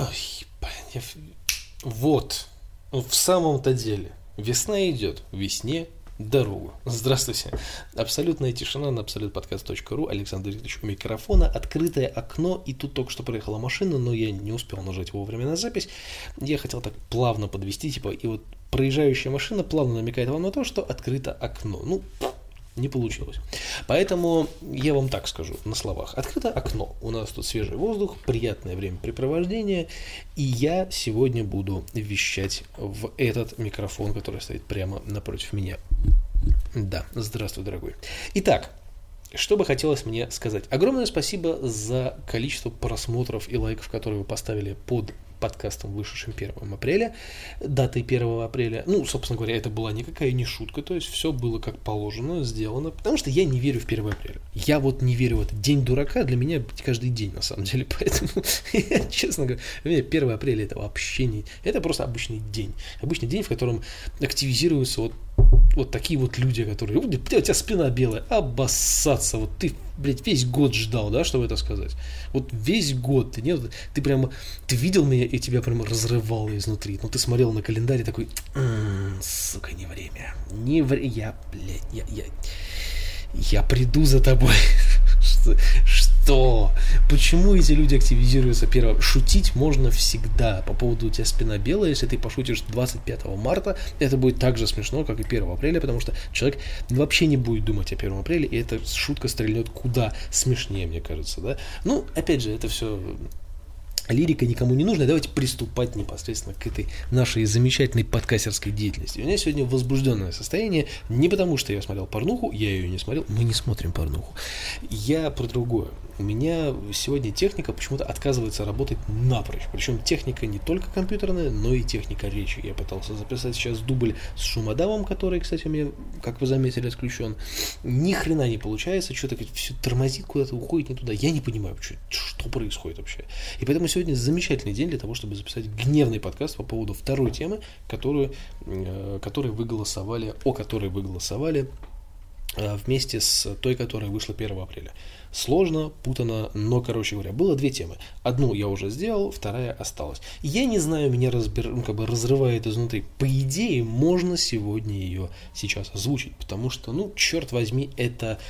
Ой, я... Вот, в самом-то деле, весна идет, весне дорогу. Здравствуйте. Абсолютная тишина на абсолютподкаст.ру. Александр Ильич у микрофона. Открытое окно. И тут только что проехала машина, но я не успел нажать вовремя на запись. Я хотел так плавно подвести, типа, и вот проезжающая машина плавно намекает вам на то, что открыто окно. Ну, не получилось. Поэтому я вам так скажу на словах. Открыто окно. У нас тут свежий воздух, приятное времяпрепровождение. И я сегодня буду вещать в этот микрофон, который стоит прямо напротив меня. Да, здравствуй, дорогой. Итак, что бы хотелось мне сказать? Огромное спасибо за количество просмотров и лайков, которые вы поставили под подкастом, вышедшим 1 апреля, датой 1 апреля. Ну, собственно говоря, это была никакая не шутка, то есть все было как положено, сделано, потому что я не верю в 1 апреля. Я вот не верю в этот день дурака, для меня каждый день, на самом деле, поэтому, честно говоря, для меня 1 апреля это вообще не... Это просто обычный день. Обычный день, в котором активизируются вот вот такие вот люди, которые, у тебя спина белая, обоссаться, вот ты, блядь, весь год ждал, да, чтобы это сказать. Вот весь год, ты, нет, ты прямо, ты видел меня, и тебя прямо разрывало изнутри. Ну, ты смотрел на календарь и такой, м-м, сука, не время, не время, я, блядь, я, я, я приду за тобой. что, что? Почему эти люди активизируются первым? Шутить можно всегда. По поводу у тебя спина белая, если ты пошутишь 25 марта, это будет так же смешно, как и 1 апреля, потому что человек вообще не будет думать о 1 апреле, и эта шутка стрельнет куда смешнее, мне кажется, да? Ну, опять же, это все лирика никому не нужна, давайте приступать непосредственно к этой нашей замечательной подкастерской деятельности. У меня сегодня возбужденное состояние, не потому что я смотрел порнуху, я ее не смотрел, мы не смотрим порнуху. Я про другое у меня сегодня техника почему-то отказывается работать напрочь. Причем техника не только компьютерная, но и техника речи. Я пытался записать сейчас дубль с шумодавом, который, кстати, у меня, как вы заметили, отключен. Ни хрена не получается, что-то все тормозит куда-то, уходит не туда. Я не понимаю, что, что происходит вообще. И поэтому сегодня замечательный день для того, чтобы записать гневный подкаст по поводу второй темы, которую, э, которой вы голосовали, о которой вы голосовали вместе с той, которая вышла 1 апреля. Сложно, путано, но, короче говоря, было две темы. Одну я уже сделал, вторая осталась. Я не знаю, меня разбер... ну, как бы разрывает изнутри. По идее, можно сегодня ее сейчас озвучить, потому что, ну, черт возьми, это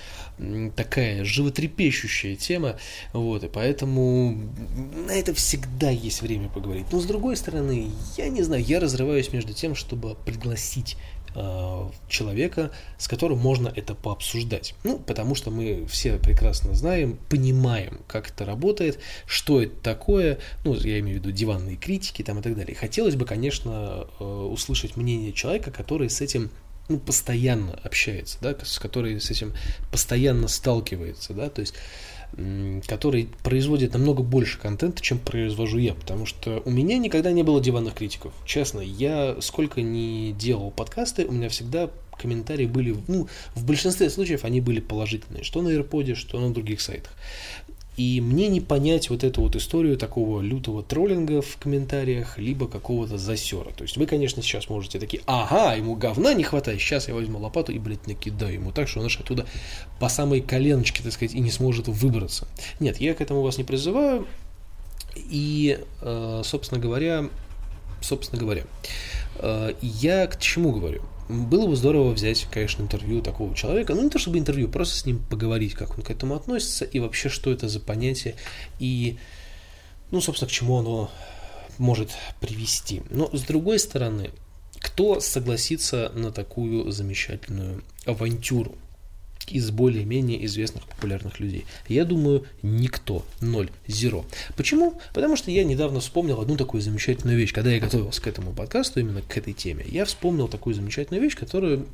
такая животрепещущая тема, вот, и поэтому на это всегда есть время поговорить. Но, с другой стороны, я не знаю, я разрываюсь между тем, чтобы пригласить Э, человека, с которым можно это пообсуждать. Ну, потому что мы все прекрасно знаем, понимаем, как это работает, что это такое, ну, я имею в виду диванные критики там и так далее. Хотелось бы, конечно, э, услышать мнение человека, который с этим ну, постоянно общается, да, с которой с этим постоянно сталкивается, да, то есть который производит намного больше контента, чем произвожу я, потому что у меня никогда не было диванных критиков. Честно, я сколько не делал подкасты, у меня всегда комментарии были, ну, в большинстве случаев они были положительные, что на AirPod, что на других сайтах. И мне не понять вот эту вот историю такого лютого троллинга в комментариях, либо какого-то засера. То есть вы, конечно, сейчас можете такие, ага, ему говна не хватает, сейчас я возьму лопату и, блядь, накидаю ему так, что он аж оттуда по самой коленочке, так сказать, и не сможет выбраться. Нет, я к этому вас не призываю. И, э, собственно говоря, собственно говоря, я к чему говорю? было бы здорово взять, конечно, интервью такого человека, ну не то чтобы интервью, просто с ним поговорить, как он к этому относится и вообще, что это за понятие и, ну, собственно, к чему оно может привести. Но с другой стороны, кто согласится на такую замечательную авантюру? Из более-менее известных популярных людей? Я думаю, никто. Ноль. Зеро. Почему? Потому что я недавно вспомнил одну такую замечательную вещь. Когда я готовился к этому подкасту, именно к этой теме, я вспомнил такую замечательную вещь, которую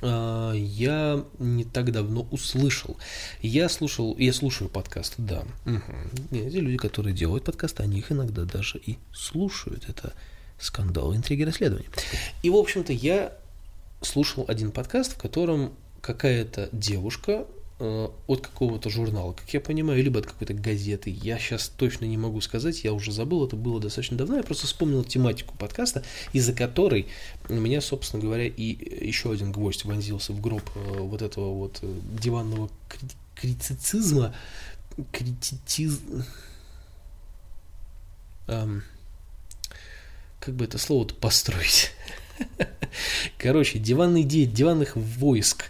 э, я не так давно услышал. Я слушал, я слушаю подкасты, да. Угу. Эти люди, которые делают подкасты, они их иногда даже и слушают. Это скандал, интриги, расследования. И, в общем-то, я слушал один подкаст, в котором какая-то девушка э, от какого-то журнала, как я понимаю, либо от какой-то газеты. Я сейчас точно не могу сказать, я уже забыл, это было достаточно давно. Я просто вспомнил тематику подкаста, из-за которой у меня, собственно говоря, и еще один гвоздь вонзился в гроб э, вот этого вот э, диванного критицизма, критицизма эм, как бы это слово-то построить? Короче, диванный день, диванных войск.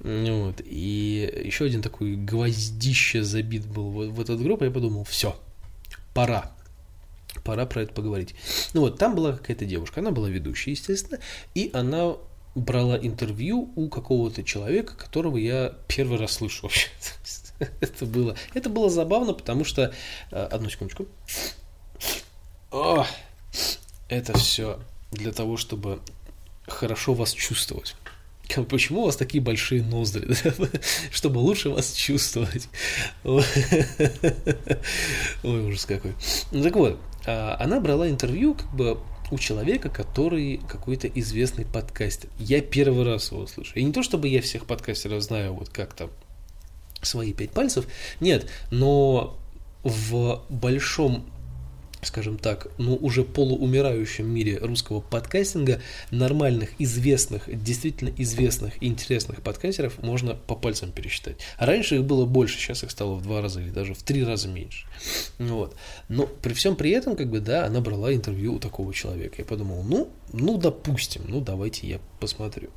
Вот. И еще один такой гвоздище забит был в, в этот групп. Я подумал, все, пора. Пора про это поговорить. Ну вот, там была какая-то девушка, она была ведущей, естественно, и она брала интервью у какого-то человека, которого я первый раз слышу вообще. это было, это было забавно, потому что... Э, одну секундочку. О, это все для того, чтобы хорошо вас чувствовать. Почему у вас такие большие ноздри? Чтобы лучше вас чувствовать. Ой, ужас какой. Ну так вот, а, она брала интервью как бы у человека, который какой-то известный подкастер. Я первый раз его слышу. И не то, чтобы я всех подкастеров знаю вот как-то свои пять пальцев, нет, но в большом скажем так, ну уже полуумирающем мире русского подкастинга нормальных, известных, действительно известных и интересных подкастеров можно по пальцам пересчитать. А раньше их было больше, сейчас их стало в два раза или даже в три раза меньше. Вот. Но при всем при этом, как бы, да, она брала интервью у такого человека. Я подумал, ну, ну, допустим, ну, давайте я посмотрю.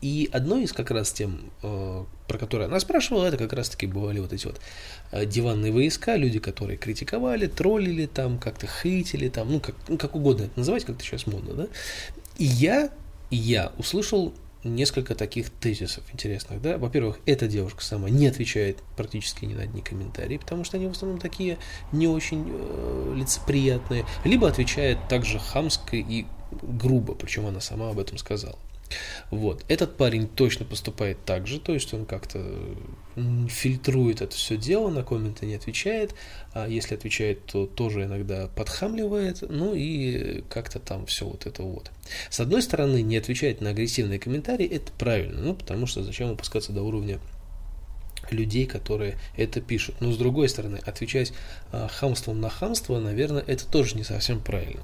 И одно из как раз тем, э, про которые она спрашивала, это как раз-таки бывали вот эти вот э, диванные войска, люди, которые критиковали, троллили там, как-то хейтили там, ну как, ну, как угодно это называть, как-то сейчас модно, да. И я, я услышал несколько таких тезисов интересных, да. Во-первых, эта девушка сама не отвечает практически ни на одни комментарии, потому что они в основном такие не очень э, лицеприятные, либо отвечает также хамско и грубо, причем она сама об этом сказала. Вот. Этот парень точно поступает так же, то есть он как-то фильтрует это все дело, на комменты не отвечает, а если отвечает, то тоже иногда подхамливает, ну и как-то там все вот это вот. С одной стороны, не отвечать на агрессивные комментарии, это правильно, ну потому что зачем опускаться до уровня людей, которые это пишут. Но с другой стороны, отвечать э, хамством на хамство, наверное, это тоже не совсем правильно.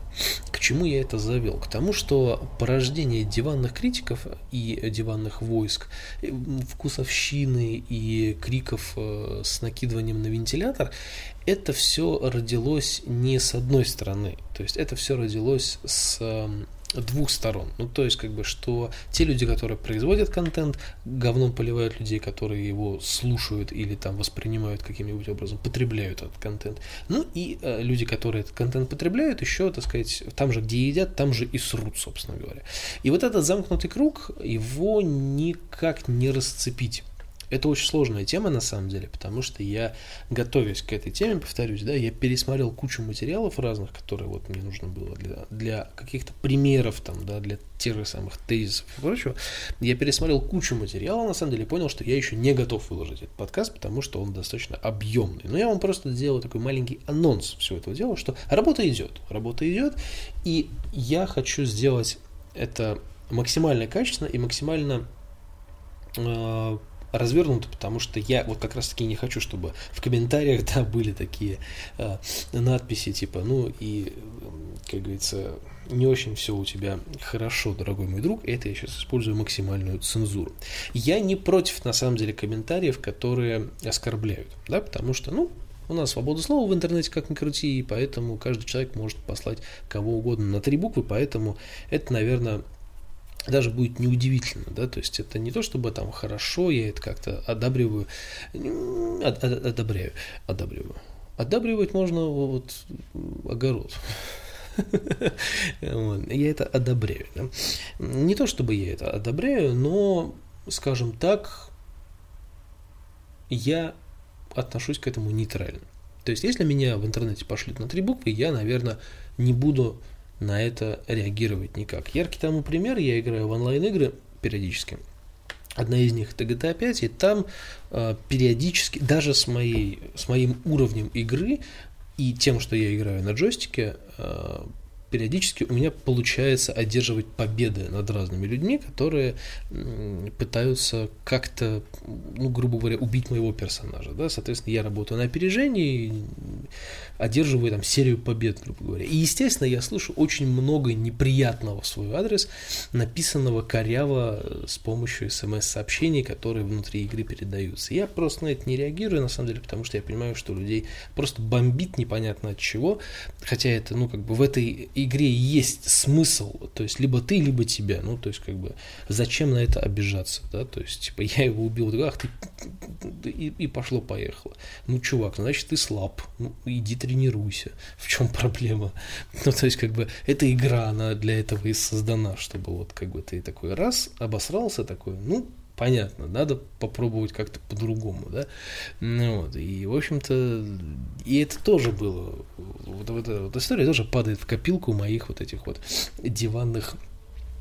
К чему я это завел? К тому, что порождение диванных критиков и диванных войск, вкусовщины и криков э, с накидыванием на вентилятор, это все родилось не с одной стороны. То есть это все родилось с двух сторон. Ну, то есть, как бы, что те люди, которые производят контент, говном поливают людей, которые его слушают или там воспринимают каким-нибудь образом, потребляют этот контент. Ну, и э, люди, которые этот контент потребляют, еще, так сказать, там же, где едят, там же и срут, собственно говоря. И вот этот замкнутый круг, его никак не расцепить. Это очень сложная тема на самом деле, потому что я, готовясь к этой теме, повторюсь, да, я пересмотрел кучу материалов разных, которые вот мне нужно было для, для каких-то примеров, там, да, для тех же самых тезисов и прочего. Я пересмотрел кучу материала, на самом деле, понял, что я еще не готов выложить этот подкаст, потому что он достаточно объемный. Но я вам просто сделал такой маленький анонс всего этого дела, что работа идет, работа идет, и я хочу сделать это максимально качественно и максимально э, развернуто, потому что я вот как раз таки не хочу, чтобы в комментариях да, были такие э, надписи типа, ну и, как говорится, не очень все у тебя хорошо, дорогой мой друг, это я сейчас использую максимальную цензуру. Я не против, на самом деле, комментариев, которые оскорбляют, да, потому что, ну, у нас свобода слова в интернете, как ни крути, и поэтому каждый человек может послать кого угодно на три буквы, поэтому это, наверное, даже будет неудивительно, да, то есть это не то, чтобы там хорошо, я это как-то одабриваю, одобряю, одабриваю. Одабривать можно вот огород. Я это одобряю. Не то, чтобы я это одобряю, но, скажем так, я отношусь к этому нейтрально. То есть, если меня в интернете пошлют на три буквы, я, наверное, не буду на это реагировать никак. Яркий тому пример, я играю в онлайн-игры периодически. Одна из них это GTA 5, и там э, периодически, даже с, моей, с моим уровнем игры и тем, что я играю на джойстике, э, периодически у меня получается одерживать победы над разными людьми, которые пытаются как-то, ну, грубо говоря, убить моего персонажа. Да? Соответственно, я работаю на опережении, одерживаю там серию побед, грубо говоря. И, естественно, я слышу очень много неприятного в свой адрес, написанного коряво с помощью смс-сообщений, которые внутри игры передаются. Я просто на это не реагирую, на самом деле, потому что я понимаю, что людей просто бомбит непонятно от чего, хотя это, ну, как бы в этой игре есть смысл, то есть либо ты, либо тебя, ну, то есть как бы зачем на это обижаться, да, то есть типа я его убил, ах ты, и, и пошло-поехало. Ну, чувак, значит ты слаб, ну, иди тренируйся, в чем проблема? Ну, то есть как бы эта игра, она для этого и создана, чтобы вот как бы ты такой раз обосрался такой, ну, понятно, надо попробовать как-то по-другому, да, ну, вот, и, в общем-то, и это тоже было, вот, вот вот история тоже падает в копилку моих вот этих вот диванных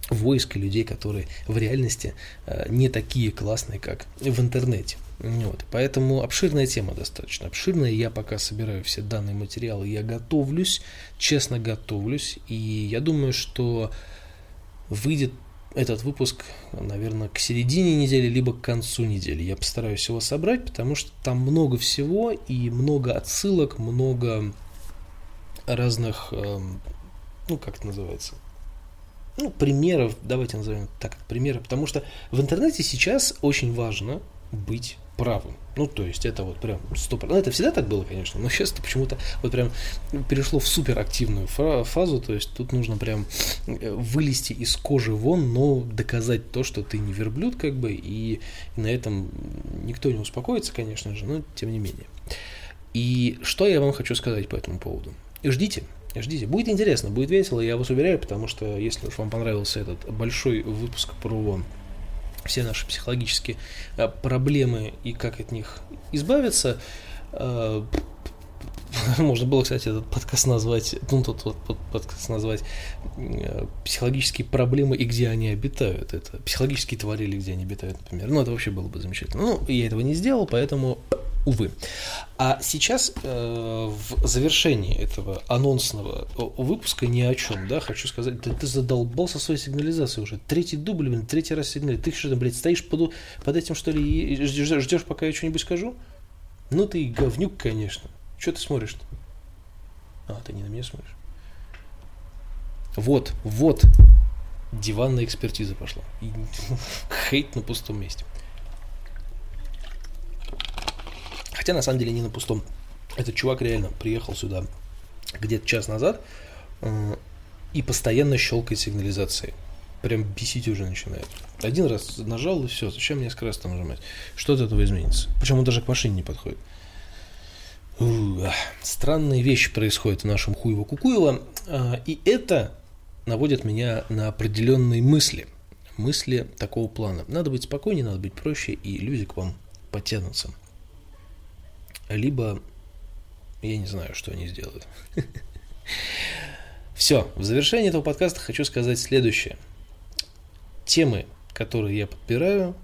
войск людей, которые в реальности э, не такие классные, как в интернете. Вот. Поэтому обширная тема достаточно обширная. Я пока собираю все данные материалы, я готовлюсь, честно готовлюсь. И я думаю, что выйдет этот выпуск, наверное, к середине недели, либо к концу недели. Я постараюсь его собрать, потому что там много всего и много отсылок, много разных, эм, ну, как это называется, ну, примеров, давайте назовем так, примеры, потому что в интернете сейчас очень важно быть правым. Ну, то есть это вот прям стоп. Ну, это всегда так было, конечно, но сейчас это почему-то вот прям перешло в суперактивную фазу, то есть тут нужно прям э, вылезти из кожи вон, но доказать то, что ты не верблюд, как бы, и на этом никто не успокоится, конечно же, но тем не менее. И что я вам хочу сказать по этому поводу? Ждите, ждите. Будет интересно, будет весело, я вас уверяю, потому что если уж вам понравился этот большой выпуск про все наши психологические э, проблемы и как от них избавиться, э, можно было, кстати, этот подкаст назвать, ну, тот вот подкаст назвать э, «Психологические проблемы и где они обитают». Это психологические твари или где они обитают, например. Ну, это вообще было бы замечательно. Ну, я этого не сделал, поэтому увы. А сейчас э, в завершении этого анонсного выпуска ни о чем, да, хочу сказать, ты, ты задолбался своей сигнализацией уже. Третий дубль, блин, третий раз сигналит. Ты что блядь, стоишь под, под этим, что ли, и ждешь, ждешь, пока я что-нибудь скажу? Ну ты говнюк, конечно. Что ты смотришь-то? А, ты не на меня смотришь. Вот, вот, диванная экспертиза пошла. И, хейт на пустом месте. Хотя на самом деле не на пустом. Этот чувак реально приехал сюда где-то час назад э, и постоянно щелкает сигнализацией. Прям бесить уже начинает. Один раз нажал и все. Зачем мне несколько раз там нажимать? Что от этого изменится? Почему он даже к машине не подходит? Странные вещи происходят в нашем Хуево-Кукуево. А, и это наводит меня на определенные мысли. Мысли такого плана. Надо быть спокойнее, надо быть проще, и люди к вам потянутся либо я не знаю, что они сделают. Все, в завершении этого подкаста хочу сказать следующее. Темы, которые я подбираю,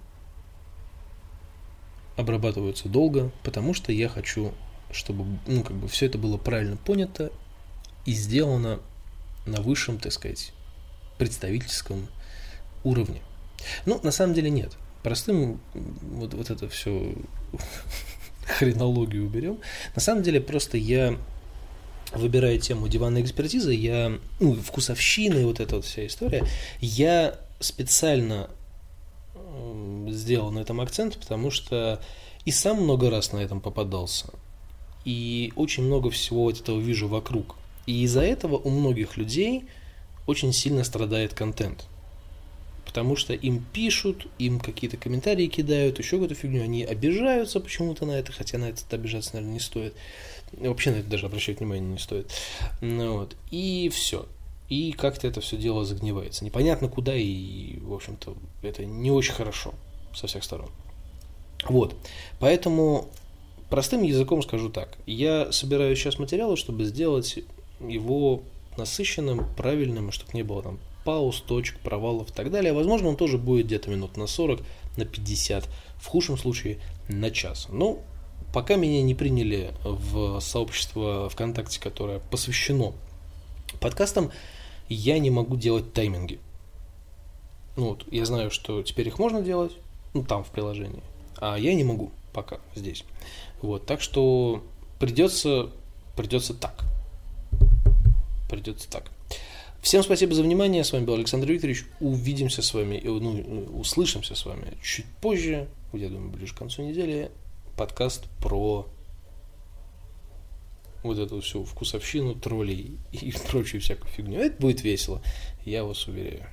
обрабатываются долго, потому что я хочу, чтобы ну, как бы все это было правильно понято и сделано на высшем, так сказать, представительском уровне. Ну, на самом деле нет. Простым вот, вот это все хронологию уберем. На самом деле просто я выбирая тему диванной экспертизы, я, ну, вкусовщины, вот эта вот вся история, я специально сделал на этом акцент, потому что и сам много раз на этом попадался, и очень много всего вот этого вижу вокруг. И из-за этого у многих людей очень сильно страдает контент потому что им пишут, им какие-то комментарии кидают, еще какую-то фигню, они обижаются почему-то на это, хотя на это обижаться, наверное, не стоит. Вообще на это даже обращать внимание не стоит. Ну, вот. И все. И как-то это все дело загнивается. Непонятно куда, и, в общем-то, это не очень хорошо со всех сторон. Вот. Поэтому простым языком скажу так. Я собираю сейчас материалы, чтобы сделать его насыщенным, правильным, чтобы не было там пауз, точек, провалов и так далее. Возможно, он тоже будет где-то минут на 40, на 50, в худшем случае на час. Но пока меня не приняли в сообщество ВКонтакте, которое посвящено подкастам, я не могу делать тайминги. Ну вот, я знаю, что теперь их можно делать, ну там в приложении, а я не могу пока здесь. Вот, так что придется Придется так. Придется так. Всем спасибо за внимание. С вами был Александр Викторович. Увидимся с вами, ну, услышимся с вами чуть позже, я думаю, ближе к концу недели. Подкаст про вот эту всю вкусовщину, троллей и прочую всякую фигню. Это будет весело, я вас уверяю.